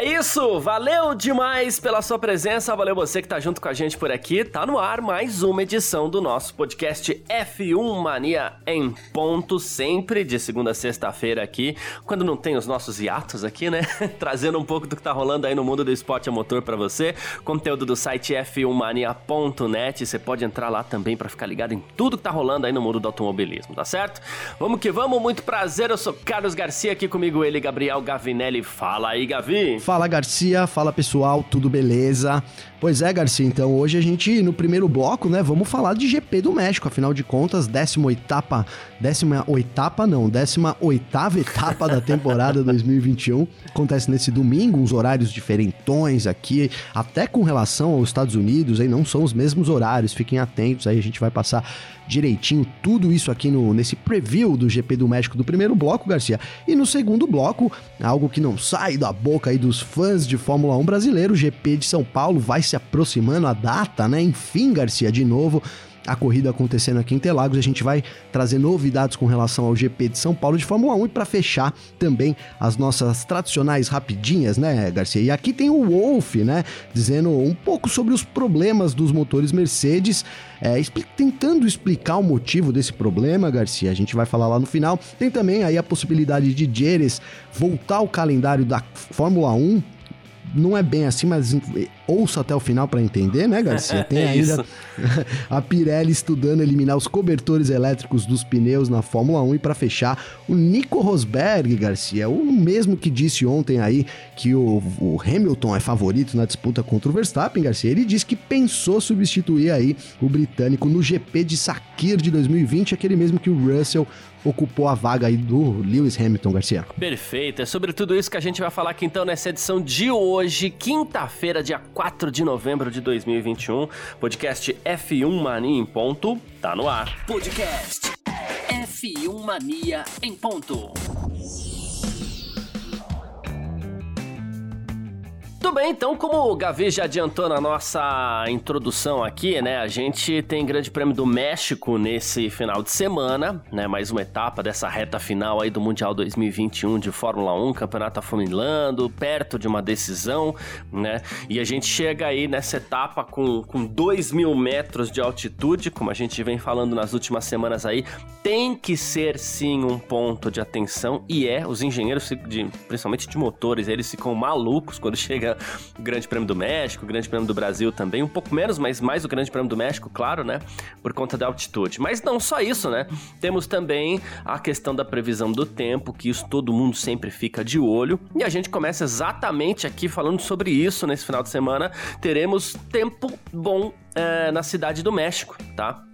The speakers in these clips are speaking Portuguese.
É isso, valeu demais pela sua presença, valeu você que tá junto com a gente por aqui. Tá no ar mais uma edição do nosso podcast F1 Mania em ponto, sempre de segunda a sexta-feira aqui, quando não tem os nossos hiatos aqui, né? Trazendo um pouco do que tá rolando aí no mundo do esporte a motor para você. Conteúdo do site f1mania.net, você pode entrar lá também para ficar ligado em tudo que tá rolando aí no mundo do automobilismo, tá certo? Vamos que vamos, muito prazer, eu sou Carlos Garcia aqui comigo ele, Gabriel Gavinelli. Fala aí, Gavi. Fala Garcia, fala pessoal, tudo beleza? Pois é, Garcia, então hoje a gente, no primeiro bloco, né, vamos falar de GP do México, afinal de contas, 18 etapa, 18 etapa não, 18 etapa da temporada 2021, acontece nesse domingo, uns horários diferentões aqui, até com relação aos Estados Unidos, aí não são os mesmos horários, fiquem atentos, aí a gente vai passar direitinho tudo isso aqui no, nesse preview do GP do México do primeiro bloco, Garcia. E no segundo bloco, algo que não sai da boca aí dos fãs de Fórmula 1 brasileiro, o GP de São Paulo vai se aproximando a data, né? Enfim, Garcia, de novo a corrida acontecendo aqui em Interlagos. A gente vai trazer novidades com relação ao GP de São Paulo de Fórmula 1 e para fechar também as nossas tradicionais rapidinhas, né, Garcia? E aqui tem o Wolf, né, dizendo um pouco sobre os problemas dos motores Mercedes, é, expli tentando explicar o motivo desse problema, Garcia. A gente vai falar lá no final. Tem também aí a possibilidade de Jerez voltar ao calendário da Fórmula 1 não é bem assim, mas ouça até o final para entender, né, Garcia? Tem é ainda a Pirelli estudando eliminar os cobertores elétricos dos pneus na Fórmula 1 e para fechar, o Nico Rosberg, Garcia, o mesmo que disse ontem aí que o, o, Hamilton é favorito na disputa contra o Verstappen, Garcia, ele disse que pensou substituir aí o britânico no GP de Sakir de 2020, aquele mesmo que o Russell ocupou a vaga aí do Lewis Hamilton, Garcia. Perfeito, é sobre tudo isso que a gente vai falar aqui então nessa edição de hoje, quinta-feira, dia 4 de novembro de 2021. Podcast F1 Mania em ponto, tá no ar. Podcast F1 Mania em ponto. Tudo bem, então, como o Gavi já adiantou na nossa introdução aqui, né? A gente tem Grande Prêmio do México nesse final de semana, né? Mais uma etapa dessa reta final aí do Mundial 2021 de Fórmula 1, campeonato afunilando, perto de uma decisão, né? E a gente chega aí nessa etapa com, com 2 mil metros de altitude, como a gente vem falando nas últimas semanas aí, tem que ser sim um ponto de atenção, e é, os engenheiros, de, principalmente de motores, eles ficam malucos quando chega o Grande Prêmio do México, o Grande Prêmio do Brasil também, um pouco menos, mas mais o Grande Prêmio do México, claro, né? Por conta da altitude. Mas não só isso, né? Temos também a questão da previsão do tempo, que isso todo mundo sempre fica de olho. E a gente começa exatamente aqui falando sobre isso nesse final de semana. Teremos tempo bom é, na cidade do México, tá?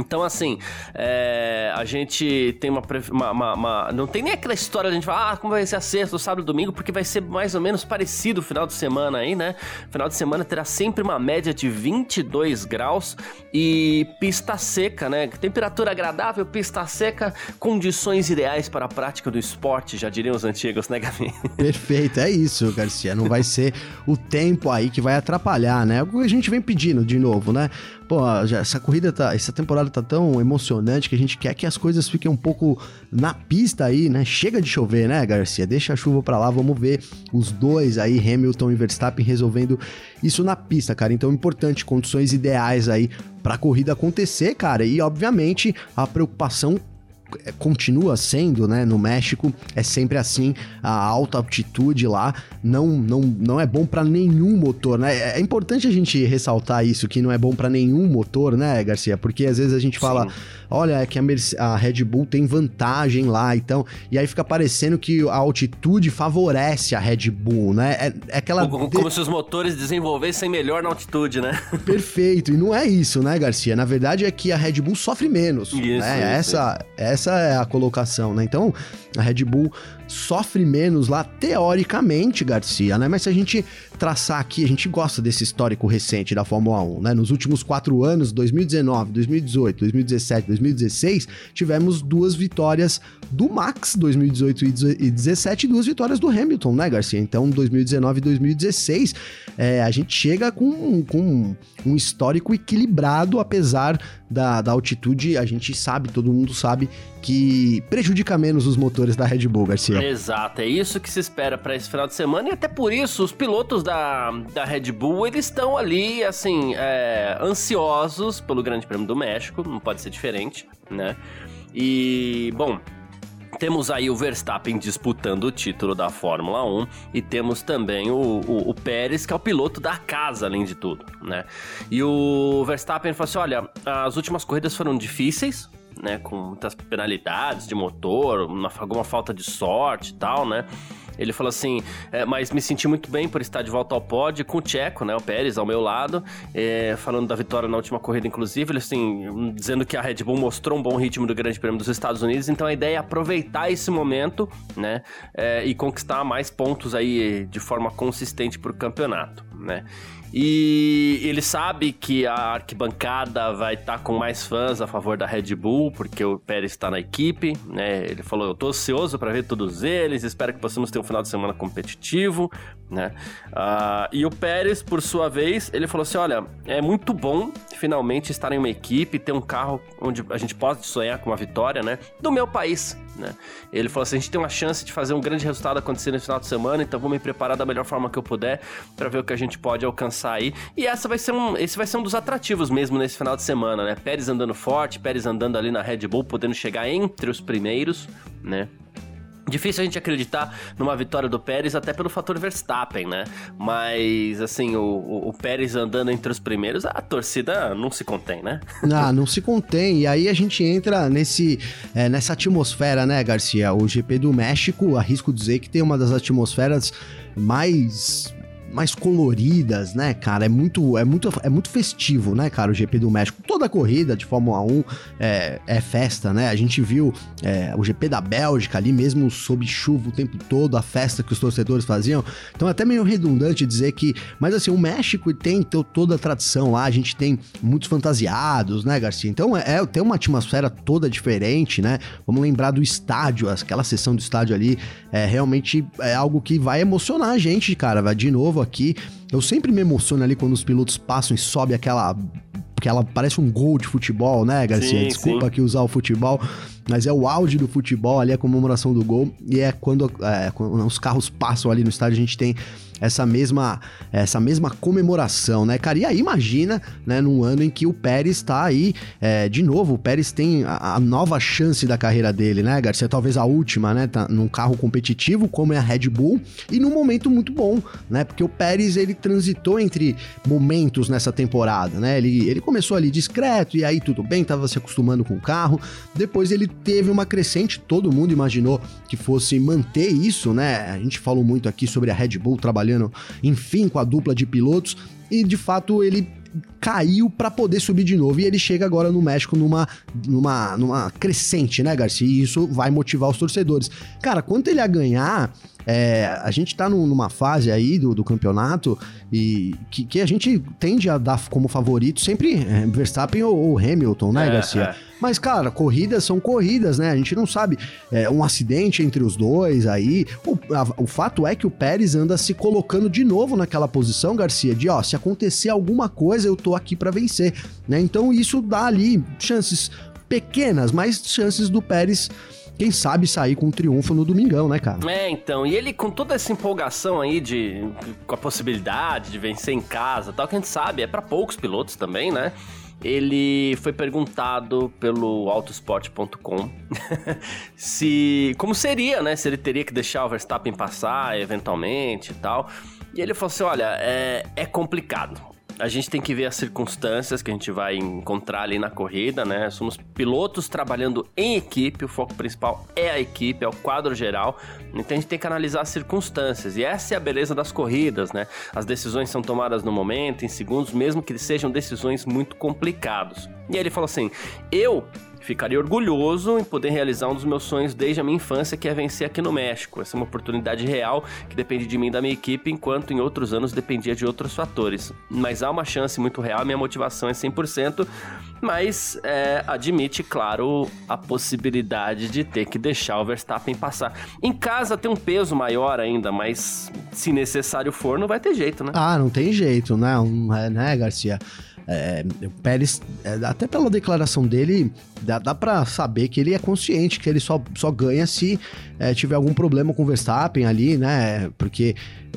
Então, assim, é, a gente tem uma, uma, uma, uma, Não tem nem aquela história de a gente falar, ah, como vai ser a sexta, sábado, domingo, porque vai ser mais ou menos parecido o final de semana aí, né? Final de semana terá sempre uma média de 22 graus e pista seca, né? Temperatura agradável, pista seca, condições ideais para a prática do esporte, já diriam os antigos, né, Gabi? Perfeito, é isso, Garcia. Não vai ser o tempo aí que vai atrapalhar, né? É o que a gente vem pedindo de novo, né? Pô, essa corrida tá. Essa temporada tá tão emocionante que a gente quer que as coisas fiquem um pouco na pista aí, né? Chega de chover, né, Garcia? Deixa a chuva pra lá, vamos ver os dois aí, Hamilton e Verstappen, resolvendo isso na pista, cara. Então, importante, condições ideais aí pra corrida acontecer, cara. E, obviamente, a preocupação continua sendo, né, no México, é sempre assim, a alta altitude lá não não, não é bom para nenhum motor, né? É, é importante a gente ressaltar isso que não é bom para nenhum motor, né, Garcia? Porque às vezes a gente fala, Sim. olha, é que a, Merce a Red Bull tem vantagem lá, então, e aí fica parecendo que a altitude favorece a Red Bull, né? É, é aquela como, como se os motores desenvolvessem melhor na altitude, né? Perfeito. E não é isso, né, Garcia? Na verdade é que a Red Bull sofre menos, isso, né? Isso, essa essa é a colocação, né? Então, a Red Bull sofre menos lá, teoricamente, Garcia, né? Mas se a gente traçar aqui, a gente gosta desse histórico recente da Fórmula 1, né? Nos últimos quatro anos, 2019, 2018, 2017, 2016, tivemos duas vitórias do Max, 2018 e 2017, e duas vitórias do Hamilton, né, Garcia? Então, 2019 e 2016, é, a gente chega com, com um histórico equilibrado, apesar da, da altitude, a gente sabe, todo mundo sabe que prejudica menos os motores da Red Bull, Garcia. Exato, é isso que se espera para esse final de semana e até por isso os pilotos da, da Red Bull eles estão ali, assim, é, ansiosos pelo Grande Prêmio do México, não pode ser diferente, né? E, bom, temos aí o Verstappen disputando o título da Fórmula 1 e temos também o, o, o, Pérez, que é o piloto da casa, além de tudo, né? E o Verstappen falou assim: olha, as últimas corridas foram difíceis, né? Com muitas penalidades de motor, uma, alguma falta de sorte e tal, né? Ele falou assim, é, mas me senti muito bem por estar de volta ao pódio com o Tcheco, né, o Pérez ao meu lado, é, falando da vitória na última corrida, inclusive, ele assim, dizendo que a Red Bull mostrou um bom ritmo do Grande Prêmio dos Estados Unidos, então a ideia é aproveitar esse momento, né, é, e conquistar mais pontos aí de forma consistente para o campeonato, né. E ele sabe que a arquibancada vai estar tá com mais fãs a favor da Red Bull, porque o Pérez está na equipe, né? Ele falou: Eu tô ansioso para ver todos eles, espero que possamos ter um final de semana competitivo, né? Uh, e o Pérez, por sua vez, ele falou assim: Olha, é muito bom finalmente estar em uma equipe, ter um carro onde a gente pode sonhar com uma vitória, né? Do meu país, né? Ele falou assim: a gente tem uma chance de fazer um grande resultado acontecer no final de semana, então vou me preparar da melhor forma que eu puder para ver o que a gente pode alcançar aí. E essa vai ser um, esse vai ser um dos atrativos mesmo nesse final de semana, né? Pérez andando forte, Pérez andando ali na Red Bull, podendo chegar entre os primeiros, né? Difícil a gente acreditar numa vitória do Pérez, até pelo fator Verstappen, né? Mas, assim, o, o, Pérez andando entre os primeiros, a torcida não se contém, né? Ah, não se contém. E aí a gente entra nesse, é, nessa atmosfera, né, Garcia? O GP do México, arrisco dizer que tem uma das atmosferas mais mais coloridas, né, cara? É muito, é muito, é muito festivo, né, cara? O GP do México. Toda corrida de Fórmula 1 é, é festa, né? A gente viu é, o GP da Bélgica ali mesmo sob chuva o tempo todo, a festa que os torcedores faziam. Então é até meio redundante dizer que, mas assim, o México tem toda a tradição lá, a gente tem muitos fantasiados, né, Garcia? Então é, é tem uma atmosfera toda diferente, né? Vamos lembrar do estádio, aquela sessão do estádio ali, é realmente é algo que vai emocionar a gente, cara. Vai de novo aqui. Eu sempre me emociono ali quando os pilotos passam e sobe aquela porque ela parece um gol de futebol, né, Garcia? Sim, Desculpa sim. aqui usar o futebol, mas é o auge do futebol ali, a comemoração do gol, e é quando, é, quando os carros passam ali no estádio, a gente tem essa mesma essa mesma comemoração, né, cara? E aí imagina, né, num ano em que o Pérez está aí, é, de novo, o Pérez tem a, a, nova chance da carreira dele, né, Garcia? Talvez a última, né? Tá num carro competitivo como é a Red Bull e num momento muito bom, né? Porque o Pérez ele transitou entre momentos nessa temporada, né? Ele, ele começou ali discreto e aí tudo bem, tava se acostumando com o carro. Depois ele teve uma crescente, todo mundo imaginou que fosse manter isso, né? A gente falou muito aqui sobre a Red Bull trabalhando trabalhando, enfim, com a dupla de pilotos. E de fato ele caiu para poder subir de novo. E ele chega agora no México numa, numa, numa crescente, né, Garcia? E isso vai motivar os torcedores. Cara, quanto ele a ganhar, é, a gente tá num, numa fase aí do, do campeonato e que, que, a gente tende a dar como favorito sempre é, Verstappen ou, ou, Hamilton, né, é, Garcia? É. Mas, cara, corridas são corridas, né? A gente não sabe. É, um acidente entre os dois aí. O, a, o fato é que o Pérez anda se colocando de novo naquela posição, Garcia, de ó, se acontecer alguma coisa, eu tô aqui para vencer, né? Então isso dá ali chances pequenas, mas chances do Pérez quem sabe sair com um triunfo no domingão, né, cara? É, então. E ele com toda essa empolgação aí de com a possibilidade de vencer em casa, tal, que a gente sabe, é para poucos pilotos também, né? ele foi perguntado pelo autosport.com se como seria, né, se ele teria que deixar o Verstappen passar eventualmente e tal. E ele falou assim: "Olha, é, é complicado a gente tem que ver as circunstâncias que a gente vai encontrar ali na corrida, né? Somos pilotos trabalhando em equipe, o foco principal é a equipe, é o quadro geral. Então a gente tem que analisar as circunstâncias. E essa é a beleza das corridas, né? As decisões são tomadas no momento, em segundos, mesmo que sejam decisões muito complicadas. E aí ele falou assim: eu Ficaria orgulhoso em poder realizar um dos meus sonhos desde a minha infância, que é vencer aqui no México. Essa é uma oportunidade real que depende de mim e da minha equipe, enquanto em outros anos dependia de outros fatores. Mas há uma chance muito real, minha motivação é 100%, mas é, admite, claro, a possibilidade de ter que deixar o Verstappen passar. Em casa tem um peso maior ainda, mas se necessário for, não vai ter jeito, né? Ah, não tem jeito, né? né, Garcia? É, o Pérez, é, até pela declaração dele, dá, dá para saber que ele é consciente que ele só, só ganha se é, tiver algum problema com o Verstappen ali, né? Porque,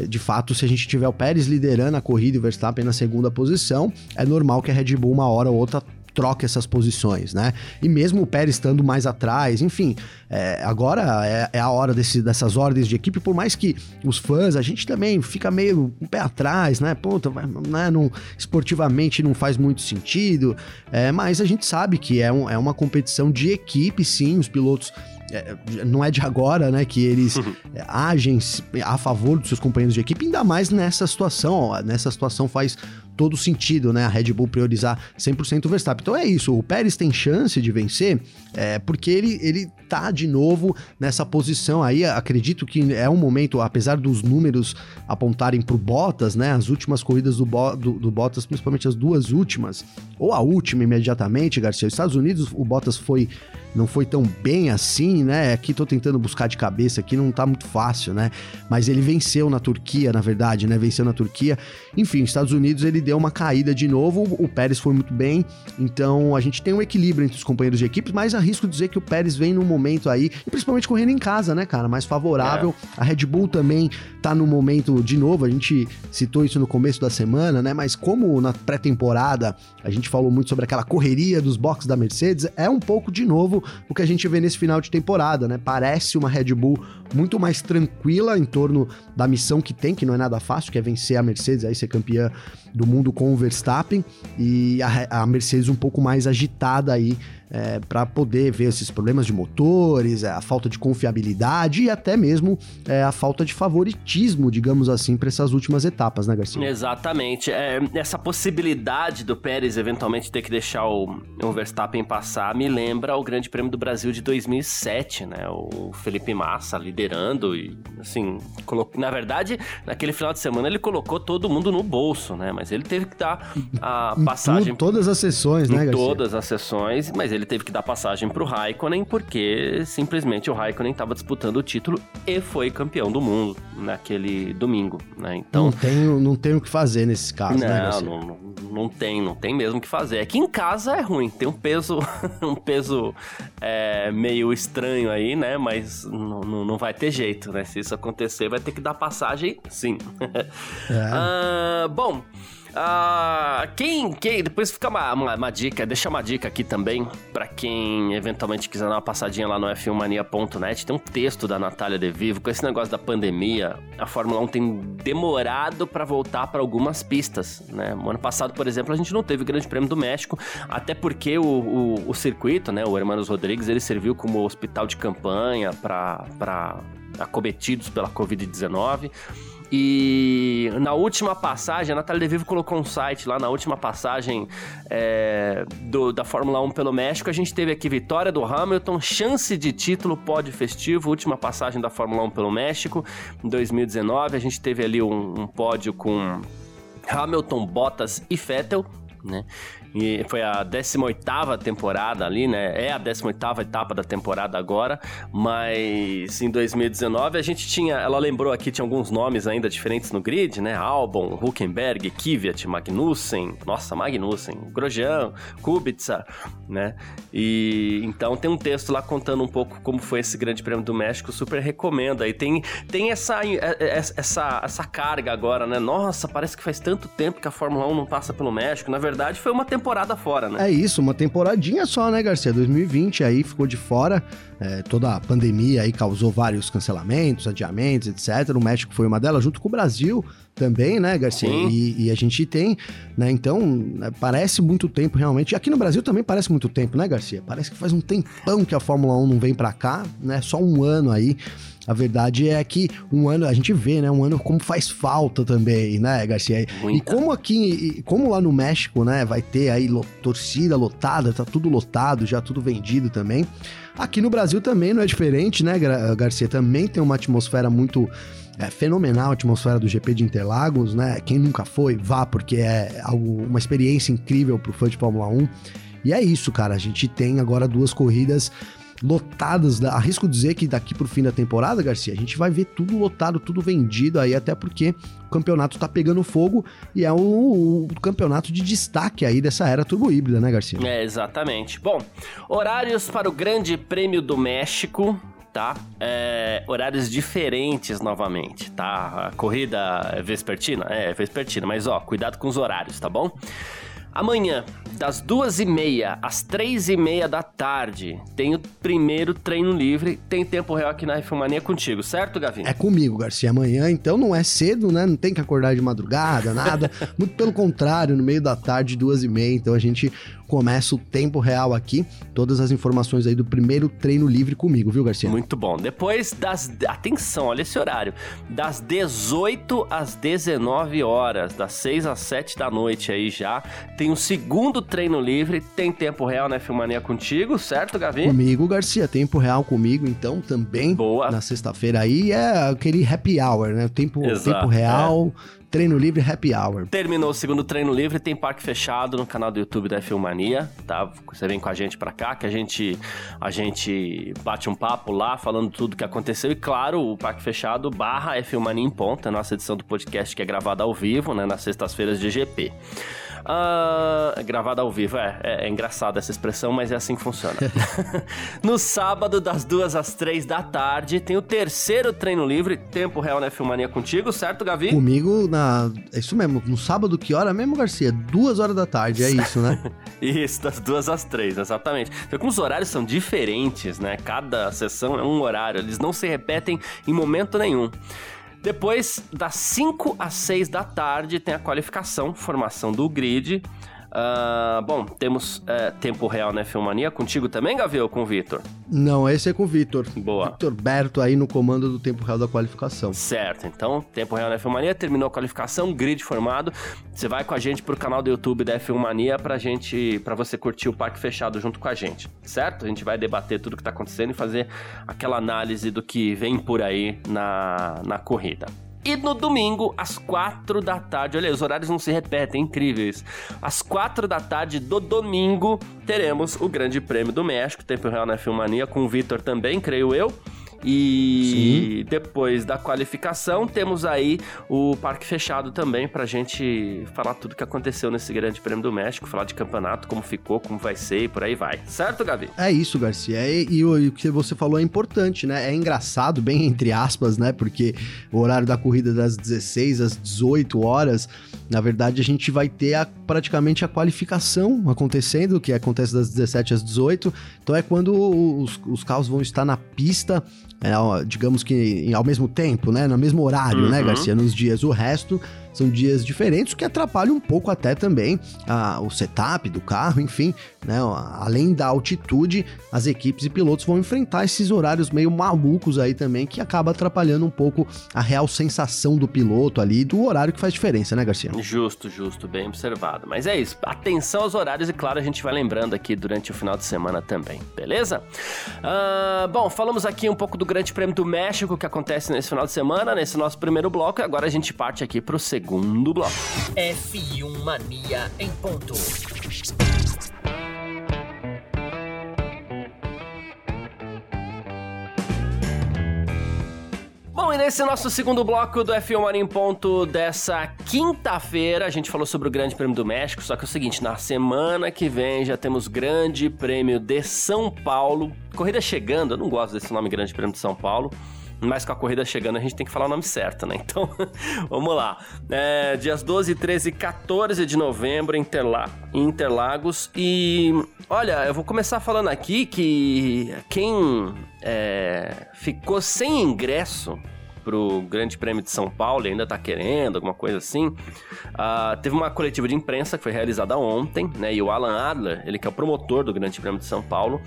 de fato, se a gente tiver o Pérez liderando a corrida e o Verstappen na segunda posição, é normal que a Red Bull uma hora ou outra troca essas posições, né? E mesmo o Pérez estando mais atrás, enfim, é, agora é, é, a hora desse, dessas ordens de equipe, por mais que os fãs, a gente também fica meio um pé atrás, né? Puta, né? Não, esportivamente não faz muito sentido, é, mas a gente sabe que é, um, é uma competição de equipe, sim, os pilotos é, não é de agora, né, que eles uhum. agem a favor dos seus companheiros de equipe, ainda mais nessa situação. Nessa situação faz todo sentido, né? A Red Bull priorizar 100% o Verstappen. Então é isso, o Pérez tem chance de vencer é, porque ele, ele tá de novo nessa posição aí. Acredito que é um momento, apesar dos números apontarem pro Bottas, né? As últimas corridas do, Bo, do, do Bottas, principalmente as duas últimas, ou a última imediatamente, Garcia. Os Estados Unidos, o Bottas foi não foi tão bem assim, né? Aqui tô tentando buscar de cabeça, aqui não tá muito fácil, né? Mas ele venceu na Turquia, na verdade, né? Venceu na Turquia. Enfim, Estados Unidos ele deu uma caída de novo, o Pérez foi muito bem, então a gente tem um equilíbrio entre os companheiros de equipe, mas arrisco dizer que o Pérez vem num momento aí, e principalmente correndo em casa, né, cara, mais favorável. É. A Red Bull também tá no momento, de novo, a gente citou isso no começo da semana, né, mas como na pré-temporada a gente falou muito sobre aquela correria dos boxes da Mercedes, é um pouco de novo o que a gente vê nesse final de temporada, né? Parece uma Red Bull muito mais tranquila em torno da missão que tem, que não é nada fácil, que é vencer a Mercedes, aí ser campeã do mundo com o Verstappen, e a, a Mercedes um pouco mais agitada aí é, para poder ver esses problemas de motores, é, a falta de confiabilidade e até mesmo é, a falta de favoritismo, digamos assim, para essas últimas etapas, né, Garcia? Exatamente. É, essa possibilidade do Pérez eventualmente ter que deixar o, o, Verstappen passar me lembra o Grande Prêmio do Brasil de 2007, né? O Felipe Massa liderando e, assim, colocou, na verdade, naquele final de semana ele colocou todo mundo no bolso, né? Mas ele teve que dar a passagem. Em todas as sessões, né, Garcia? Todas as sessões, mas ele teve que dar passagem pro Raikkonen porque simplesmente o Raikkonen estava disputando o título e foi campeão do mundo naquele domingo, né? Então não tem, não tem o que fazer nesse caso, não, né? Não, não, não tem, não tem mesmo o que fazer. É que em casa é ruim, tem um peso, um peso é, meio estranho aí, né? Mas não, não, vai ter jeito, né? Se isso acontecer, vai ter que dar passagem, sim. É. ah, bom. Ah, quem, quem, depois fica uma, uma, uma, dica, deixa uma dica aqui também, para quem eventualmente quiser dar uma passadinha lá no f1mania.net, tem um texto da Natália De Vivo, com esse negócio da pandemia, a Fórmula 1 tem demorado para voltar para algumas pistas, né? No ano passado, por exemplo, a gente não teve o Grande Prêmio do México, até porque o, o, o circuito, né, o Hermanos Rodrigues, ele serviu como hospital de campanha para acometidos pela Covid-19, e na última passagem, a Natália De Vivo colocou um site lá na última passagem é, do, da Fórmula 1 pelo México. A gente teve aqui vitória do Hamilton, chance de título pódio festivo, última passagem da Fórmula 1 pelo México em 2019. A gente teve ali um, um pódio com Hamilton, Bottas e Vettel né? E foi a 18ª temporada ali, né? É a 18ª etapa da temporada agora, mas em 2019 a gente tinha, ela lembrou aqui, tinha alguns nomes ainda diferentes no grid, né? Albon, Huckenberg, Kvyat, Magnussen, nossa, Magnussen, Grosjean, Kubica, né? E então tem um texto lá contando um pouco como foi esse Grande Prêmio do México, super recomendo. Aí tem, tem essa, é, é, essa, essa carga agora, né? Nossa, parece que faz tanto tempo que a Fórmula 1 não passa pelo México. Na verdade, foi uma temporada fora, né? É isso, uma temporadinha só, né, Garcia? 2020 aí ficou de fora. é, toda a pandemia aí causou vários cancelamentos, adiamentos, etc. O México foi uma delas, junto com o Brasil também, né, Garcia? E, e, a gente tem, né? Então, né, parece muito tempo realmente. Aqui no Brasil também parece muito tempo, né, Garcia? Parece que faz um tempão que a Fórmula 1 não vem para cá, né? Só um ano aí. A verdade é que um ano, a gente vê, né? Um ano como faz falta também, né, Garcia? Muita. E como aqui, como lá no México, né, vai ter aí torcida lotada, tá tudo lotado, já tudo vendido também. Aqui no Brasil também não é diferente, né, Garcia? Também tem uma atmosfera muito é fenomenal a atmosfera do GP de Interlagos, né? Quem nunca foi, vá, porque é algo, uma experiência incrível pro fã de Fórmula 1. E é isso, cara. A gente tem agora duas corridas lotadas. Arrisco dizer que daqui pro fim da temporada, Garcia, a gente vai ver tudo lotado, tudo vendido aí, até porque o campeonato tá pegando fogo e é o, o campeonato de destaque aí dessa era turbo híbrida, né, Garcia? É, exatamente. Bom, horários para o Grande Prêmio do México tá? É, horários diferentes novamente, tá? A corrida vespertina? É, vespertina, mas ó, cuidado com os horários, tá bom? Amanhã, das duas e meia às três e meia da tarde, tem o primeiro treino livre. Tem tempo real aqui na Refilmania contigo, certo, Gavinho? É comigo, Garcia. Amanhã, então, não é cedo, né? Não tem que acordar de madrugada, nada. Muito pelo contrário, no meio da tarde, duas e meia. Então, a gente começa o tempo real aqui. Todas as informações aí do primeiro treino livre comigo, viu, Garcia? Muito bom. Depois das. Atenção, olha esse horário. Das 18 às 19 horas, das 6 às 7 da noite aí já. Tem o segundo treino livre. Tem tempo real na né, Filmania contigo, certo, Gavi? Comigo, Garcia. Tempo real comigo, então, também. Boa. Na sexta-feira aí é aquele happy hour, né? Tempo, Exato, tempo real. É Treino Livre Happy Hour. Terminou o segundo treino livre, tem parque fechado no canal do YouTube da Filmania, tá? Você vem com a gente pra cá, que a gente, a gente bate um papo lá, falando tudo que aconteceu. E claro, o parque fechado barra é Filmania em Ponta, nossa edição do podcast que é gravada ao vivo, né? Nas sextas-feiras de GP. Uh, gravada ao vivo, é, é, é engraçada essa expressão, mas é assim que funciona. no sábado, das duas às três da tarde, tem o terceiro treino livre, tempo real na Filmania contigo, certo, Gavi? Comigo, na... é isso mesmo, no sábado, que hora mesmo, Garcia? Duas horas da tarde, é isso, né? isso, das duas às três, exatamente. Como os horários são diferentes, né? Cada sessão é um horário, eles não se repetem em momento nenhum. Depois, das 5 às 6 da tarde, tem a qualificação, formação do grid. Uh, bom, temos uh, tempo real na Filmania contigo também, Gavi, ou com o Vitor? Não, esse é com o Vitor. Boa. Vitor Berto aí no comando do tempo real da qualificação. Certo, então, tempo real na Filmania, terminou a qualificação, grid formado. Você vai com a gente pro canal do YouTube da F1 Mania pra gente, para você curtir o parque fechado junto com a gente, certo? A gente vai debater tudo que tá acontecendo e fazer aquela análise do que vem por aí na, na corrida. E no domingo, às quatro da tarde, olha, os horários não se repetem, incríveis. Às quatro da tarde do domingo, teremos o Grande Prêmio do México, Tempo Real na Filmania, com o Vitor também, creio eu. E Sim. depois da qualificação, temos aí o parque fechado também pra gente falar tudo que aconteceu nesse Grande Prêmio do México, falar de campeonato, como ficou, como vai ser e por aí vai. Certo, Gavi? É isso, Garcia. E, e, o, e, o que você falou é importante, né? É engraçado, bem entre aspas, né? Porque o horário da corrida é das 16 às 18 horas, na verdade, a gente vai ter a, praticamente a qualificação acontecendo, que acontece das 17 às 18. Então é quando os, os carros vão estar na pista digamos que ao mesmo tempo, né? No mesmo horário, né, uhum. né, Garcia? Nos dias. O resto são dias diferentes, o que atrapalha um pouco até também a, o setup do carro, enfim, né? Além da altitude, as equipes e pilotos vão enfrentar esses horários meio malucos aí também, que acaba atrapalhando um pouco a real sensação do piloto ali, do horário que faz diferença, né, Garcia? Justo, justo, bem observado. Mas é isso, atenção aos horários e claro, a gente vai lembrando aqui durante o final de semana também, beleza? Uh, bom, falamos aqui um pouco do Grande Prêmio do México que acontece nesse final de semana, nesse nosso primeiro bloco, e agora a gente parte aqui pro segundo segundo bloco. F1 Mania em ponto. Bom, e nesse nosso segundo bloco do F1 Mania em ponto dessa quinta-feira, a gente falou sobre o Grande Prêmio do México, só que é o seguinte, na semana que vem já temos Grande Prêmio de São Paulo. Corrida chegando, eu não gosto desse nome Grande Prêmio de São Paulo, mas com a corrida chegando a gente tem que falar o nome certo, né? Então, vamos lá. É, dias 12, 13 e 14 de novembro em Interla Interlagos. E olha, eu vou começar falando aqui que quem é, ficou sem ingresso pro Grande Prêmio de São Paulo e ainda tá querendo, alguma coisa assim. Uh, teve uma coletiva de imprensa que foi realizada ontem, né? E o Alan Adler, ele que é o promotor do Grande Prêmio de São Paulo,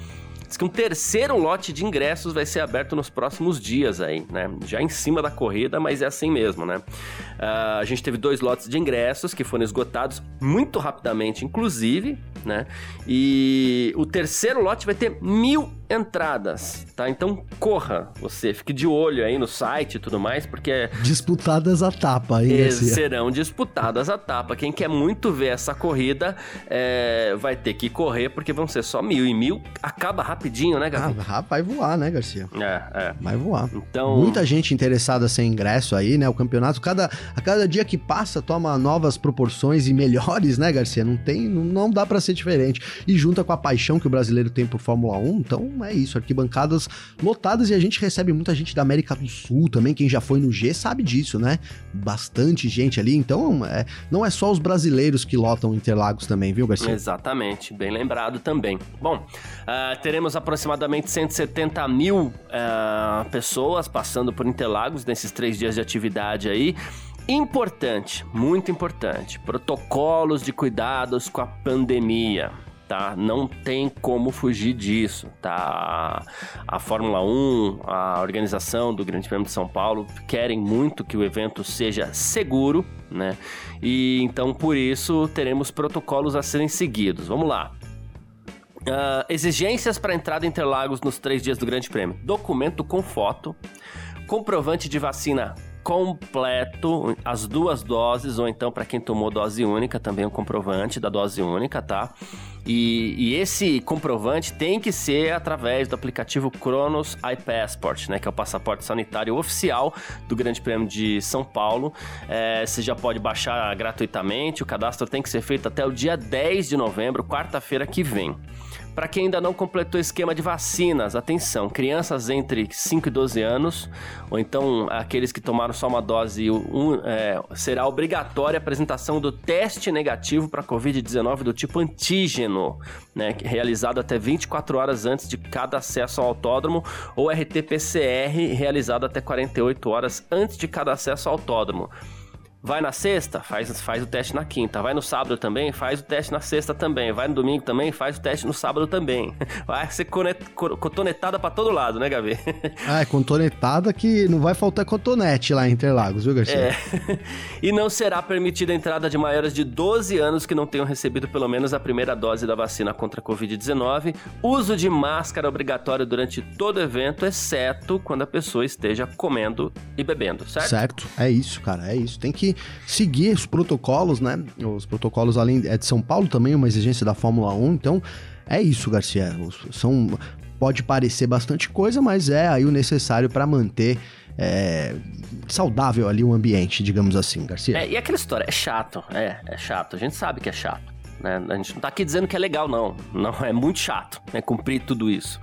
Diz que um terceiro lote de ingressos vai ser aberto nos próximos dias aí, né? Já em cima da corrida, mas é assim mesmo, né? Uh, a gente teve dois lotes de ingressos que foram esgotados muito rapidamente, inclusive, né? E o terceiro lote vai ter mil entradas, tá? Então corra, você fique de olho aí no site e tudo mais, porque disputadas a tapa, aí serão disputadas a tapa. Quem quer muito ver essa corrida é, vai ter que correr porque vão ser só mil e mil acaba rapidinho, né, Gabi? Ah, vai voar, né, Garcia? É, é. Vai voar. Então muita gente interessada sem ingresso aí, né? O campeonato cada a cada dia que passa toma novas proporções e melhores, né, Garcia? Não tem, não, não dá para ser diferente. E junta com a paixão que o brasileiro tem por Fórmula 1, então é isso, arquibancadas lotadas e a gente recebe muita gente da América do Sul também, quem já foi no G sabe disso, né? Bastante gente ali, então é, não é só os brasileiros que lotam Interlagos também, viu, Garcia? Exatamente, bem lembrado também. Bom, uh, teremos aproximadamente 170 mil uh, pessoas passando por Interlagos nesses três dias de atividade aí. Importante, muito importante, protocolos de cuidados com a pandemia tá? Não tem como fugir disso, tá? A Fórmula 1, a organização do Grande Prêmio de São Paulo querem muito que o evento seja seguro, né? E então por isso teremos protocolos a serem seguidos. Vamos lá. Uh, exigências para entrada em Interlagos nos três dias do Grande Prêmio: documento com foto, comprovante de vacina completo, as duas doses, ou então para quem tomou dose única, também o um comprovante da dose única, tá? E, e, esse comprovante tem que ser através do aplicativo Cronos iPassport, né? Que é o passaporte sanitário oficial do Grande Prêmio de São Paulo. É, você já pode baixar gratuitamente, o cadastro tem que ser feito até o dia 10 de novembro, quarta-feira que vem. Para quem ainda não completou o esquema de vacinas, atenção, crianças entre 5 e 12 anos, ou então aqueles que tomaram só uma dose, um, é, será obrigatória a apresentação do teste negativo para Covid-19 do tipo antígeno, né, realizado até 24 horas antes de cada acesso ao autódromo, ou RT-PCR realizado até 48 horas antes de cada acesso ao autódromo. Vai na sexta, faz, faz o teste na quinta. Vai no sábado também, faz o teste na sexta também. Vai no domingo também, faz o teste no sábado também. Vai ser cotonetada pra todo lado, né, Gabi? Ah, é cotonetada que não vai faltar cotonete lá em Interlagos, viu, Garcia? É. e não será permitida a entrada de maiores de 12 anos que não tenham recebido pelo menos a primeira dose da vacina contra a Covid-19. Uso de máscara obrigatório durante todo o evento, exceto quando a pessoa esteja comendo e bebendo, certo? Certo, é isso, cara, é isso. Tem que seguir os protocolos, né? Os protocolos além é de São Paulo também, uma exigência da Fórmula 1, então é isso, Garcia. São pode parecer bastante coisa, mas é aí o necessário para manter é, saudável ali o ambiente, digamos assim, Garcia. É, e aquela história, é chato, é, é chato, a gente sabe que é chato. Né? A gente não tá aqui dizendo que é legal, não. Não, é muito chato, né? Cumprir tudo isso.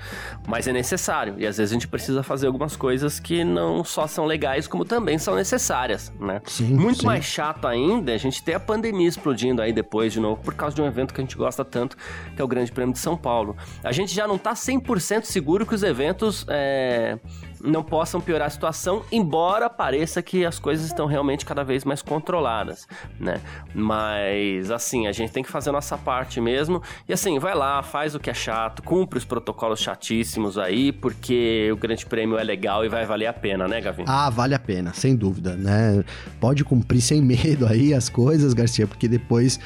Mas é necessário. E às vezes a gente precisa fazer algumas coisas que não só são legais, como também são necessárias, né? Sim, muito sim. mais chato ainda é a gente ter a pandemia explodindo aí depois de novo, por causa de um evento que a gente gosta tanto, que é o Grande Prêmio de São Paulo. A gente já não tá 100% seguro que os eventos é, não possam piorar a situação, embora pareça que as coisas estão realmente cada vez mais controladas, né? Mas assim, a gente tem que fazer a nossa parte mesmo. E assim, vai lá, faz o que é chato, cumpre os protocolos chatíssimos aí, porque o Grande Prêmio é legal e vai valer a pena, né, Gavin? Ah, vale a pena, sem dúvida, né? Pode cumprir sem medo aí as coisas, Garcia, porque depois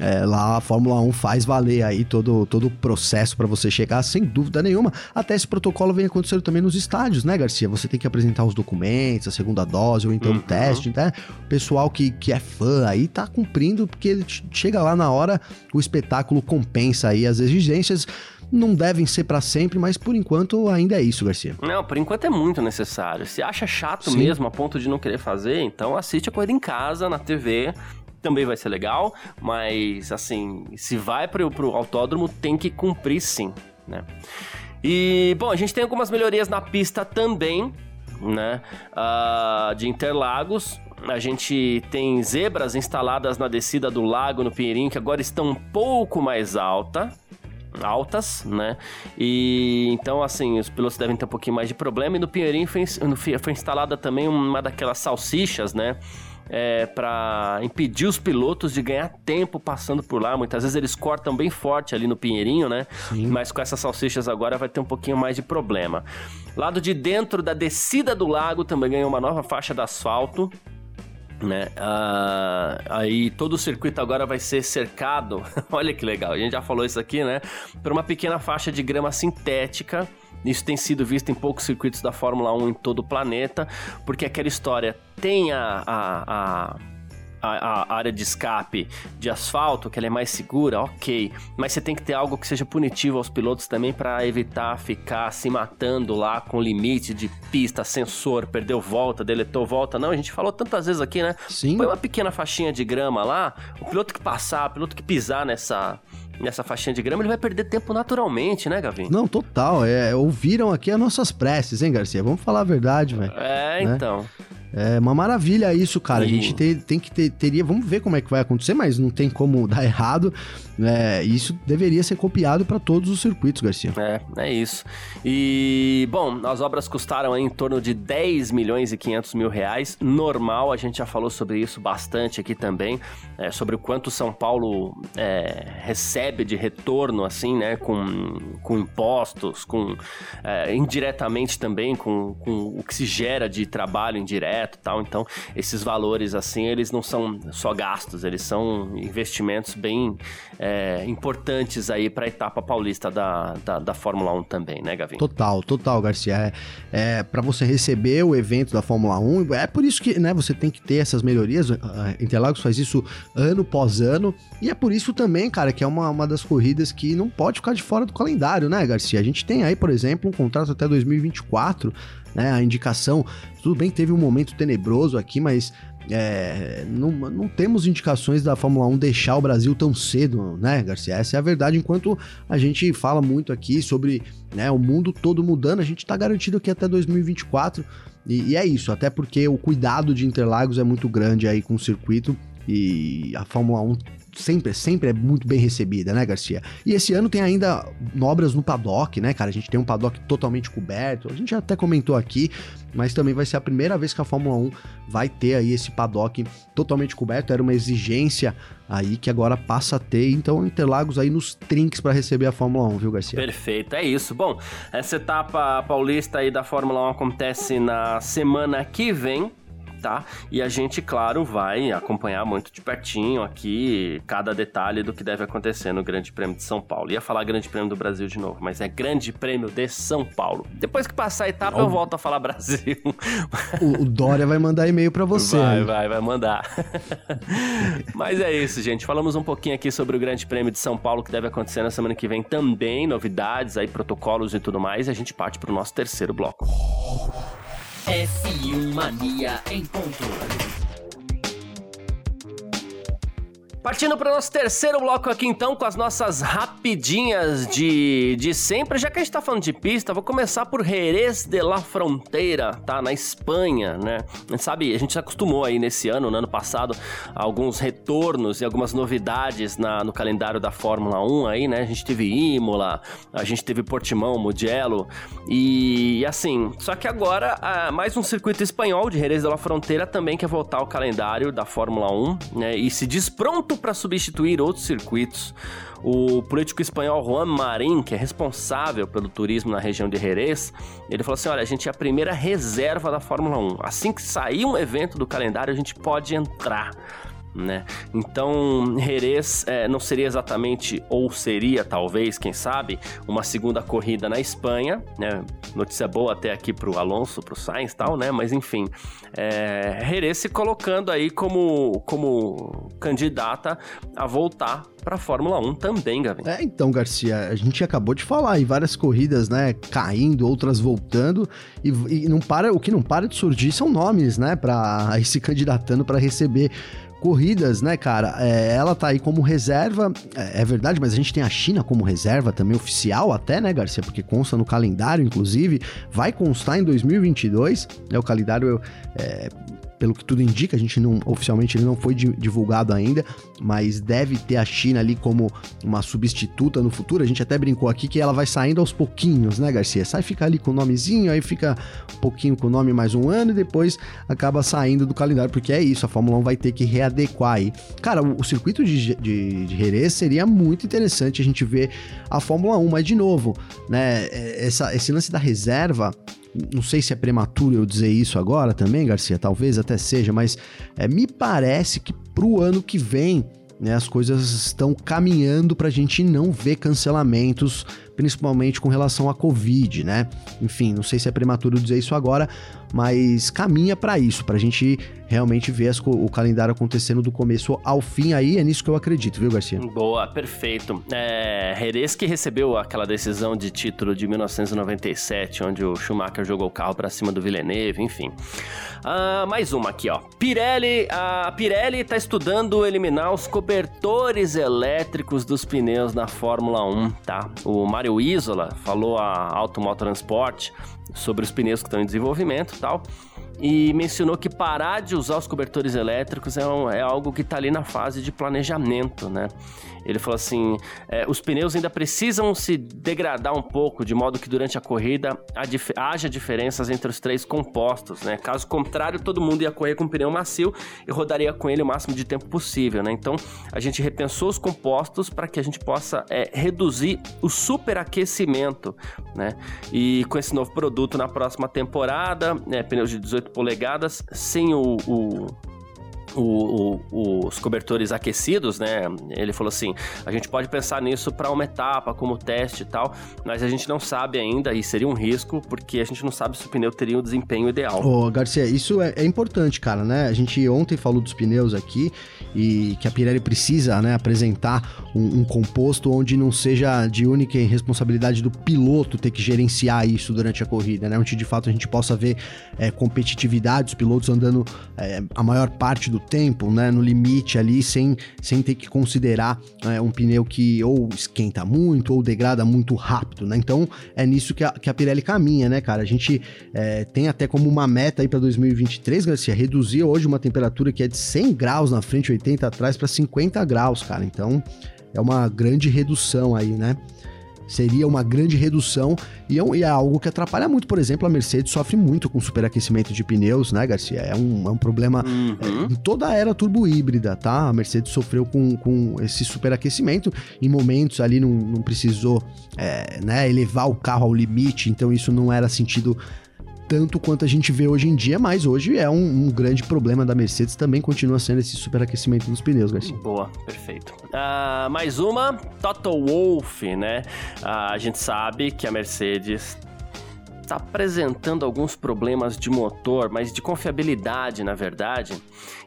é, lá a Fórmula 1 faz valer aí todo, todo o processo para você chegar, sem dúvida nenhuma. Até esse protocolo vem acontecendo também nos estádios, né, Garcia? Você tem que apresentar os documentos, a segunda dose, ou então uhum. o teste, né? O pessoal que, que é fã aí tá cumprindo, porque ele chega lá na hora, o espetáculo compensa aí as exigências não devem ser para sempre, mas por enquanto ainda é isso, Garcia. Não, por enquanto é muito necessário. Se acha chato Sim. mesmo a ponto de não querer fazer, então assiste a corrida em casa, na TV, também vai ser legal, mas assim, se vai pro, pro autódromo, tem que cumprir sim, né? E, bom, a gente tem algumas melhorias na pista também, né, uh, de Interlagos. A gente tem zebras instaladas na descida do lago no Pinheirinho, que agora estão um pouco mais alta, altas, né? E então, assim, os pilotos devem ter um pouquinho mais de problema. E no Pinheirinho foi, foi instalada também uma daquelas salsichas, né? É, para impedir os pilotos de ganhar tempo passando por lá. Muitas vezes eles cortam bem forte ali no Pinheirinho, né? Sim. Mas com essas salsichas agora vai ter um pouquinho mais de problema. Lado de dentro da descida do lago também ganhou uma nova faixa de asfalto né? Ah, aí todo o circuito agora vai ser cercado. Olha que legal, a gente já falou isso aqui, né? Por uma pequena faixa de grama sintética. Isso tem sido visto em poucos circuitos da Fórmula 1 em todo o planeta, porque aquela história tem a, a, a a, a, área de escape de asfalto, que ela é mais segura, ok. Mas você tem que ter algo que seja punitivo aos pilotos também para evitar ficar se matando lá com limite de pista, sensor, perdeu volta, deletou volta. Não, a gente falou tantas vezes aqui, né? Sim. Põe uma pequena faixinha de grama lá, o piloto que passar, o piloto que pisar nessa nessa faixinha de grama, ele vai perder tempo naturalmente, né, Gavin? Não, total. É, ouviram aqui as nossas preces, hein, Garcia? Vamos falar a verdade, velho. É, né? então. É uma maravilha isso, cara. A gente tem, tem que ter, teria, vamos ver como é que vai acontecer, mas não tem como dar errado. É, isso deveria ser copiado para todos os circuitos, Garcia. É, é isso. E, bom, as obras custaram em torno de 10 milhões e 500 mil reais. Normal, a gente já falou sobre isso bastante aqui também, é, sobre o quanto São Paulo é, recebe de retorno, assim, né, com, com impostos, com é, indiretamente também com, com o que se gera de trabalho indireto e tal. Então, esses valores, assim, eles não são só gastos, eles são investimentos bem é, importantes aí para a etapa paulista da, da, da, Fórmula 1 também, né, Gavin? Total, total, Garcia. É, é para você receber o evento da Fórmula 1, é por isso que né, você tem que ter essas melhorias. A Interlagos faz isso ano após ano, e é por isso também, cara, que é uma, uma das corridas que não pode ficar de fora do calendário, né, Garcia? A gente tem aí, por exemplo, um contrato até 2024, né? A indicação, tudo bem que teve um momento tenebroso aqui, mas é, não, não temos indicações da Fórmula 1 deixar o Brasil tão cedo, né, Garcia? Essa é a verdade. Enquanto a gente fala muito aqui sobre né, o mundo todo mudando, a gente está garantido aqui até 2024. E, e, é isso, até porque o cuidado de Interlagos é muito grande aí com o circuito e a Fórmula 1 sempre, sempre é muito bem recebida, né, Garcia? E esse ano tem ainda obras no paddock, né, cara? A gente tem um paddock totalmente coberto. A gente até comentou aqui, mas também vai ser a primeira vez que a Fórmula 1 vai ter aí esse paddock totalmente coberto. Era uma exigência aí que agora passa a ter. Então, Interlagos aí nos trinks para receber a Fórmula 1, viu, Garcia? Perfeito, é isso. Bom, essa etapa paulista aí da Fórmula 1 acontece na semana que vem tá? E a gente, claro, vai acompanhar muito de pertinho aqui cada detalhe do que deve acontecer no Grande Prêmio de São Paulo. Ia falar Grande Prêmio do Brasil de novo, mas é Grande Prêmio de São Paulo. Depois que passar a etapa, eu volto a falar Brasil. O, o Dória vai mandar e-mail para você. Vai, vai, vai mandar. mas é isso, gente. Falamos um pouquinho aqui sobre o Grande Prêmio de São Paulo que deve acontecer na semana que vem também, novidades aí, protocolos e tudo mais. E a gente parte para o nosso terceiro bloco. F1 Mania em ponto. Partindo para o nosso terceiro bloco aqui então, com as nossas rapidinhas de, de sempre. Já que a gente está falando de pista, vou começar por Jerez de la Fronteira, tá? Na Espanha, né? A gente sabe, a gente se acostumou aí nesse ano, no ano passado, a alguns retornos e algumas novidades na, no calendário da Fórmula 1 aí, né? A gente teve Imola, a gente teve Portimão, Mugello e assim, só que agora mais um circuito espanhol de Jerez de la Fronteira também quer voltar ao calendário da Fórmula 1, né? E se diz para substituir outros circuitos. O político espanhol Juan Marín, que é responsável pelo turismo na região de Jerez, ele falou assim: olha, a gente é a primeira reserva da Fórmula 1. Assim que sair um evento do calendário, a gente pode entrar né? Então, Jerez é, não seria exatamente, ou seria talvez, quem sabe, uma segunda corrida na Espanha, né? Notícia boa até aqui pro Alonso, pro Sainz e tal, né? Mas enfim, é, Jerez se colocando aí como, como candidata a voltar para Fórmula 1 também, Gavin. É, então, Garcia, a gente acabou de falar em várias corridas, né, caindo, outras voltando, e, e não para, o que não para de surgir são nomes, né, para se candidatando para receber corridas, né, cara? É, ela tá aí como reserva, é, é, verdade, mas a gente tem a China como reserva também oficial até, né, Garcia? Porque consta no calendário, inclusive, vai constar em 2022, né? O calendário é, pelo que tudo indica, a gente não oficialmente ele não foi divulgado ainda, mas deve ter a China ali como uma substituta no futuro. A gente até brincou aqui que ela vai saindo aos pouquinhos, né, Garcia? Sai ficar ali com o nomezinho, aí fica um pouquinho com o nome mais um ano e depois acaba saindo do calendário, porque é isso, a Fórmula 1 vai ter que readequar aí. Cara, o, o circuito de, de, de Jerez seria muito interessante a gente ver a Fórmula 1, mas de novo, né, é, essa, esse lance da reserva não sei se é prematuro eu dizer isso agora também, Garcia, talvez até seja, mas é, me parece que pro ano que vem né, as coisas estão caminhando para a gente não ver cancelamentos, principalmente com relação à Covid, né? Enfim, não sei se é prematuro dizer isso agora, mas caminha para isso, para a gente realmente ver o calendário acontecendo do começo ao fim aí, é nisso que eu acredito, viu, Garcia? Boa, perfeito. É, que recebeu aquela decisão de título de 1997, onde o Schumacher jogou o carro para cima do Villeneuve, enfim. Ah, mais uma aqui, ó. Pirelli, a Pirelli tá estudando eliminar os cobertores elétricos dos pneus na Fórmula 1, tá? O Mário Isola falou a Automotorsport sobre os pneus que estão em desenvolvimento, tal e mencionou que parar de usar os cobertores elétricos é, um, é algo que está ali na fase de planejamento, né? Ele falou assim: é, os pneus ainda precisam se degradar um pouco, de modo que durante a corrida dif haja diferenças entre os três compostos, né? Caso contrário, todo mundo ia correr com um pneu macio e rodaria com ele o máximo de tempo possível, né? Então a gente repensou os compostos para que a gente possa é, reduzir o superaquecimento, né? E com esse novo produto na próxima temporada, né, pneus de 18 polegadas, sem o, o o, o, os cobertores aquecidos, né? Ele falou assim: a gente pode pensar nisso para uma etapa, como teste e tal, mas a gente não sabe ainda, e seria um risco, porque a gente não sabe se o pneu teria o desempenho ideal. Ô, Garcia, isso é, é importante, cara, né? A gente ontem falou dos pneus aqui e que a Pirelli precisa né, apresentar um, um composto onde não seja de única responsabilidade do piloto ter que gerenciar isso durante a corrida, né? Onde de fato a gente possa ver é, competitividade, os pilotos andando é, a maior parte do tempo, né, no limite ali, sem, sem ter que considerar é, um pneu que ou esquenta muito ou degrada muito rápido, né? Então é nisso que a, que a Pirelli caminha, né, cara? A gente é, tem até como uma meta aí para 2023, Garcia, reduzir hoje uma temperatura que é de 100 graus na frente, 80 atrás, para 50 graus, cara. Então é uma grande redução aí, né? Seria uma grande redução e é, e é, algo que atrapalha muito. Por exemplo, a Mercedes sofre muito com superaquecimento de pneus, né, Garcia? É um, é um problema uhum. é, em toda a era turbo híbrida, tá? A Mercedes sofreu com, com esse superaquecimento. Em momentos ali não, não precisou é, né, elevar o carro ao limite, então isso não era sentido tanto quanto a gente vê hoje em dia, mas hoje é um, um grande problema da Mercedes, também continua sendo esse superaquecimento dos pneus, Garcia. Boa, perfeito. Uh, mais uma, Toto Wolff, né? Uh, a gente sabe que a Mercedes está apresentando alguns problemas de motor, mas de confiabilidade, na verdade.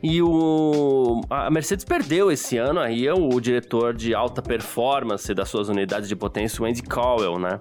E o a Mercedes perdeu esse ano aí o diretor de alta performance das suas unidades de potência, o Andy Cowell, né?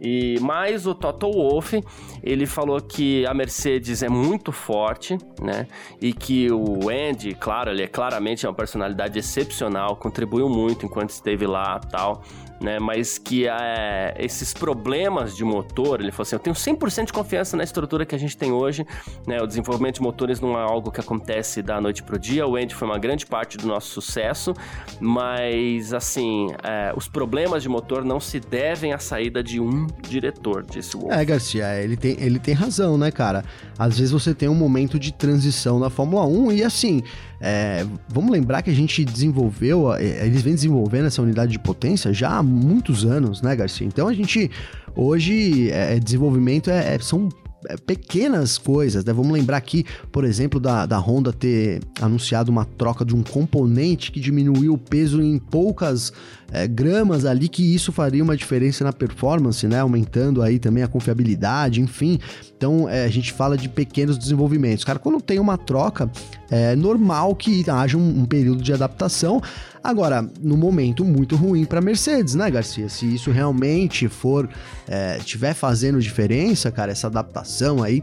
E mais o Toto Wolff, ele falou que a Mercedes é muito forte, né? E que o Andy, claro, ele é claramente uma personalidade excepcional, contribuiu muito enquanto esteve lá, tal né? Mas que é, esses problemas de motor, ele falou assim: eu tenho 100% de confiança na estrutura que a gente tem hoje, né? O desenvolvimento de motores não é algo que acontece da noite pro dia. O Andy foi uma grande parte do nosso sucesso, mas assim, é, os problemas de motor não se devem à saída de um diretor, disse o Wolf. É, Garcia, ele tem, ele tem razão, né, cara? Às vezes você tem um momento de transição na Fórmula 1 e assim, é, vamos lembrar que a gente desenvolveu, é, eles vêm desenvolvendo essa unidade de potência já há muitos anos, né, Garcia? Então a gente, hoje, é, desenvolvimento é, é são é, pequenas coisas, né? Vamos lembrar aqui, por exemplo, da, da Honda ter anunciado uma troca de um componente que diminuiu o peso em poucas é, gramas ali, que isso faria uma diferença na performance, né? Aumentando aí também a confiabilidade, enfim. Então, é, a gente fala de pequenos desenvolvimentos. Cara, quando tem uma troca, é normal que haja um, um período de adaptação. Agora, no momento muito ruim para Mercedes, né, Garcia? Se isso realmente for é, tiver fazendo diferença, cara, essa adaptação aí,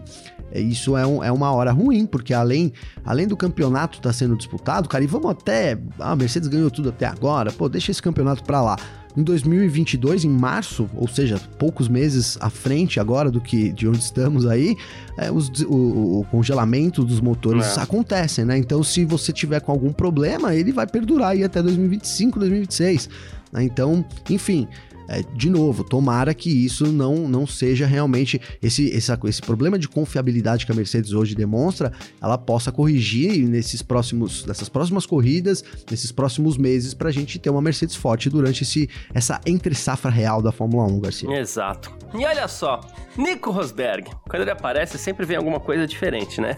é, isso é, um, é uma hora ruim, porque além, além do campeonato estar tá sendo disputado, cara, e vamos até. Ah, a Mercedes ganhou tudo até agora, pô, deixa esse campeonato para lá. Em 2022, em março, ou seja, poucos meses à frente agora do que de onde estamos aí, é, os, o, o, congelamento dos motores é. acontecem, né? Então, se você tiver com algum problema, ele vai perdurar aí até 2025, 2026. Né? Então, enfim, é, de novo, tomara que isso não, não seja realmente esse, essa, esse problema de confiabilidade que a Mercedes hoje demonstra, ela possa corrigir nesses próximos, nessas próximas corridas, nesses próximos meses, para a gente ter uma Mercedes forte durante esse, essa entre safra real da Fórmula 1, Garcia. Exato. E olha só, Nico Rosberg, quando ele aparece, sempre vem alguma coisa diferente, né?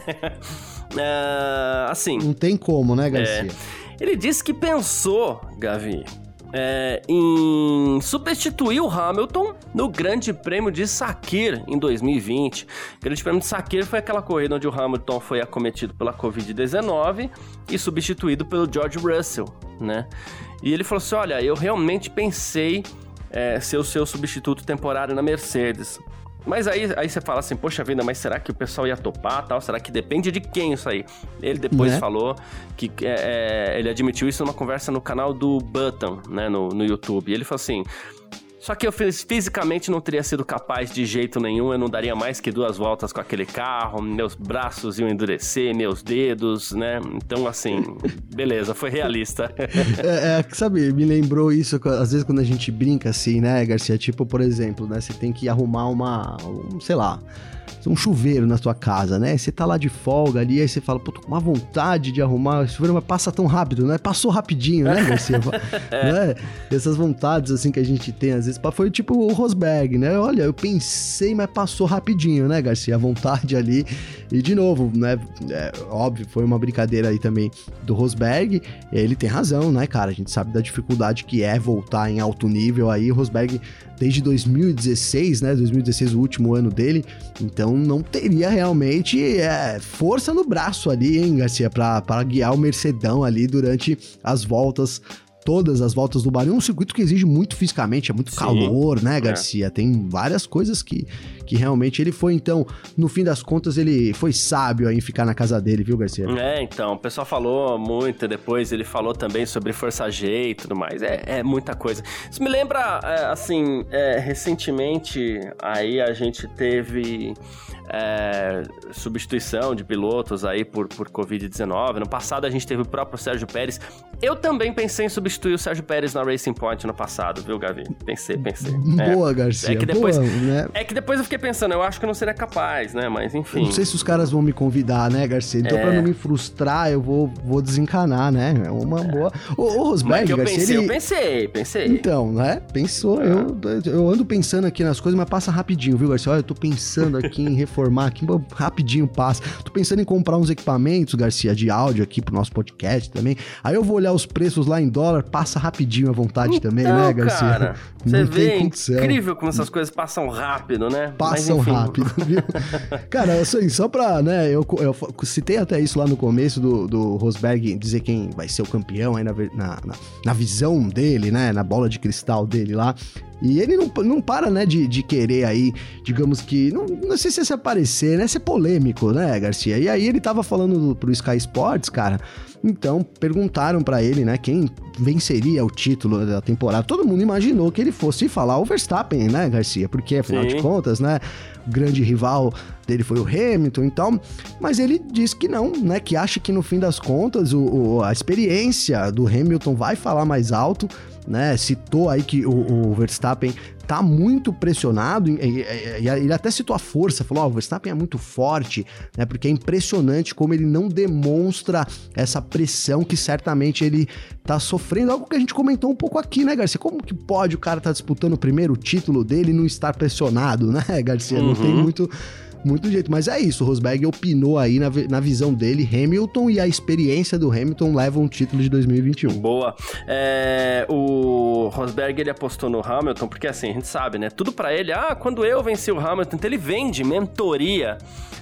uh, assim. Não tem como, né, Garcia? É, ele disse que pensou, Gavi, é, em o Hamilton no Grande Prêmio de Sakir em 2020. O Grande Prêmio de Sakir foi aquela corrida onde o Hamilton foi acometido pela Covid-19 e substituído pelo George Russell, né? E ele falou assim: Olha, eu realmente pensei é, ser o seu substituto temporário na Mercedes. Mas aí, aí você fala assim, poxa vida, mas será que o pessoal ia topar tal? Será que depende de quem isso aí? Ele depois né? falou que é, é, ele admitiu isso numa conversa no canal do Button, né, no, no YouTube. E ele falou assim: só que eu fisicamente não teria sido capaz de jeito nenhum, eu não daria mais que duas voltas com aquele carro, meus braços iam endurecer, meus dedos, né? Então, assim, beleza, foi realista. é, é, sabe, me lembrou isso, às vezes quando a gente brinca assim, né, Garcia? Tipo, por exemplo, né, você tem que arrumar uma, um, sei lá, um chuveiro na sua casa, né? Você tá lá de folga ali, aí você fala, pô, tô com uma vontade de arrumar o chuveiro, mas passa tão rápido, né? Passou rapidinho, né, Garcia? né? Essas vontades, assim, que a gente tem, às vezes, foi tipo o Rosberg, né? Olha, eu pensei, mas passou rapidinho, né, Garcia? A vontade ali. E, de novo, né? É, óbvio, foi uma brincadeira aí também do Rosberg. Ele tem razão, né, cara? A gente sabe da dificuldade que é voltar em alto nível aí. O Rosberg desde 2016, né? 2016 o último ano dele. Então não teria realmente é, força no braço ali, hein, Garcia, para guiar o Mercedão ali durante as voltas todas as voltas do Bahrein. É um circuito que exige muito fisicamente, é muito Sim, calor, né, é. Garcia? É. Tem várias coisas que, que realmente ele foi, então, no fim das contas, ele foi sábio em ficar na casa dele, viu, Garcia? É, então, o pessoal falou muito, depois ele falou também sobre Força G e tudo mais. É, é muita coisa. Isso me lembra, é, assim, é, recentemente aí a gente teve é, substituição de pilotos aí por, por Covid-19. No passado a gente teve o próprio Sérgio Pérez. Eu também pensei em substituir o Sérgio Pérez na Racing Point no passado, viu, Gavi? Pensei, pensei. Boa, é, Garcia. É que, depois, boa, né? é que depois eu fiquei pensando, eu acho que eu não seria capaz, né? Mas enfim. Eu não sei se os caras vão me convidar, né, Garcia? Então, é. pra não me frustrar, eu vou, vou desencanar, né? É uma é. boa. Ô, ô Rosberg, eu Garcia. Pensei, ele... Eu pensei, pensei. Então, né? Pensou. É. Eu, eu ando pensando aqui nas coisas, mas passa rapidinho, viu, Garcia? Olha, eu tô pensando aqui em reformar aqui, rapidinho passa. Tô pensando em comprar uns equipamentos, Garcia, de áudio aqui pro nosso podcast também. Aí eu vou olhar os preços lá em dólar, passa rapidinho à vontade então, também, né, Garcia? Cara, você vê, é incrível como essas coisas passam rápido, né? Passam rápido, viu? cara, assim, só pra, né, eu, eu citei até isso lá no começo do, do Rosberg dizer quem vai ser o campeão aí na, na, na, visão dele, né, na bola de cristal dele lá. E ele não, não para, né, de, de querer aí, digamos que, não, não sei se é se aparecer, né, ser polêmico, né, Garcia? E aí ele tava falando pro Sky Sports, cara, então perguntaram para ele, né, quem venceria o título da temporada. Todo mundo imaginou que ele fosse falar o Verstappen, né, Garcia? Porque, afinal Sim. de contas, né, o grande rival dele foi o Hamilton e tal, mas ele disse que não, né, que acha que no fim das contas o, o a experiência do Hamilton vai falar mais alto, né? Citou aí que o, o Verstappen tá muito pressionado, e, e, e, ele até citou a força, falou: Ó, oh, o Verstappen é muito forte, né? Porque é impressionante como ele não demonstra essa pressão que certamente ele tá sofrendo. Algo que a gente comentou um pouco aqui, né, Garcia? Como que pode o cara tá disputando o primeiro título dele e não estar pressionado, né, Garcia? Uhum. Não tem uhum. muito muito jeito. Mas é isso, o Rosberg opinou aí na, na visão dele, Hamilton e a experiência do Hamilton levam o título de 2021. Boa. É, o Rosberg, ele apostou no Hamilton, porque assim, a gente sabe, né? Tudo para ele, ah, quando eu venci o Hamilton, então ele vende mentoria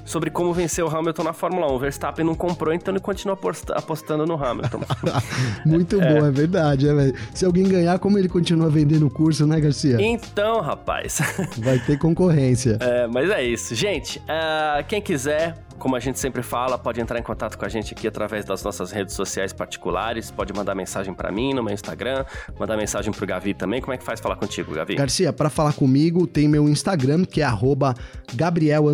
sobre como vencer o Hamilton na Fórmula 1. O Verstappen não comprou, então ele continua apostando no Hamilton. Muito é. bom, é verdade. É, Se alguém ganhar, como ele continua vendendo o curso, né, Garcia? Então, rapaz. Vai ter concorrência. É, mas é isso. Gente, uh, quem quiser como a gente sempre fala, pode entrar em contato com a gente aqui através das nossas redes sociais particulares, pode mandar mensagem para mim no meu Instagram, mandar mensagem pro Gavi também. Como é que faz falar contigo, Gavi? Garcia, para falar comigo, tem meu Instagram, que é Gabriel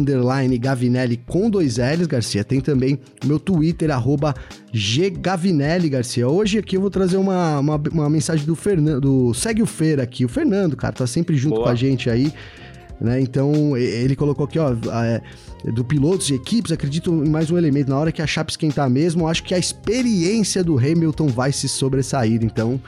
Gavinelli com dois L's, Garcia. Tem também meu Twitter, arroba Ggavinelli, Garcia. Hoje aqui eu vou trazer uma, uma, uma mensagem do Fernando, Segue o Feira aqui. O Fernando, cara, tá sempre junto Boa. com a gente aí. Né? Então, ele colocou aqui, ó, é, do pilotos e equipes, acredito em mais um elemento. Na hora que a chapa esquentar mesmo, acho que a experiência do Hamilton vai se sobressair. Então,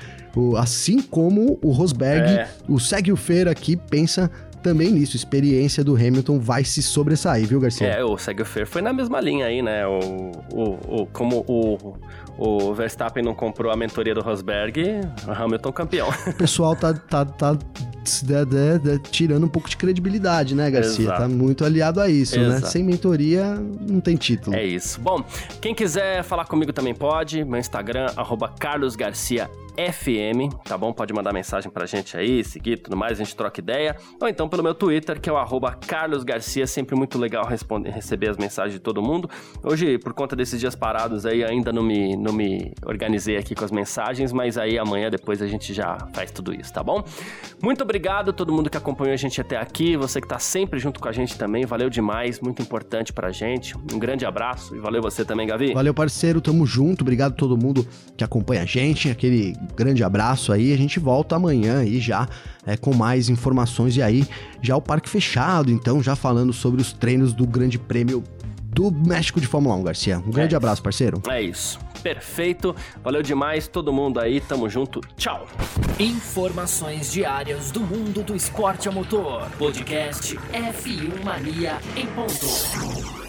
assim como o Rosberg, é. o Segue o Feira aqui pensa também nisso, experiência do Hamilton vai se sobressair, viu, Garcia? É, o Segue o Feira foi na mesma linha aí, né? O, o, o, como o, o Verstappen não comprou a mentoria do Rosberg, o Hamilton campeão. O pessoal tá, tá, tá de, de, de, tirando um pouco de credibilidade, né, Garcia? Exato. Tá muito aliado a isso, né? Exato. né? Sem mentoria, não tem título. É isso. Bom, quem quiser falar comigo também pode. Meu Instagram, arroba FM, tá bom? Pode mandar mensagem pra gente aí, seguir tudo mais, a gente troca ideia. Ou então pelo meu Twitter, que é o arroba Carlos Garcia, sempre muito legal responder, receber as mensagens de todo mundo. Hoje, por conta desses dias parados aí, ainda não me, não me organizei aqui com as mensagens, mas aí amanhã, depois a gente já faz tudo isso, tá bom? Muito obrigado a todo mundo que acompanhou a gente até aqui, você que tá sempre junto com a gente também, valeu demais, muito importante pra gente. Um grande abraço e valeu você também, Gavi. Valeu, parceiro, tamo junto, obrigado a todo mundo que acompanha a gente, aquele grande abraço aí. A gente volta amanhã aí já é, com mais informações. E aí, já o parque fechado, então, já falando sobre os treinos do Grande Prêmio do México de Fórmula 1, Garcia. Um grande é abraço, parceiro. É isso. Perfeito. Valeu demais, todo mundo aí. Tamo junto. Tchau. Informações diárias do mundo do esporte a motor. Podcast F1 Mania em ponto.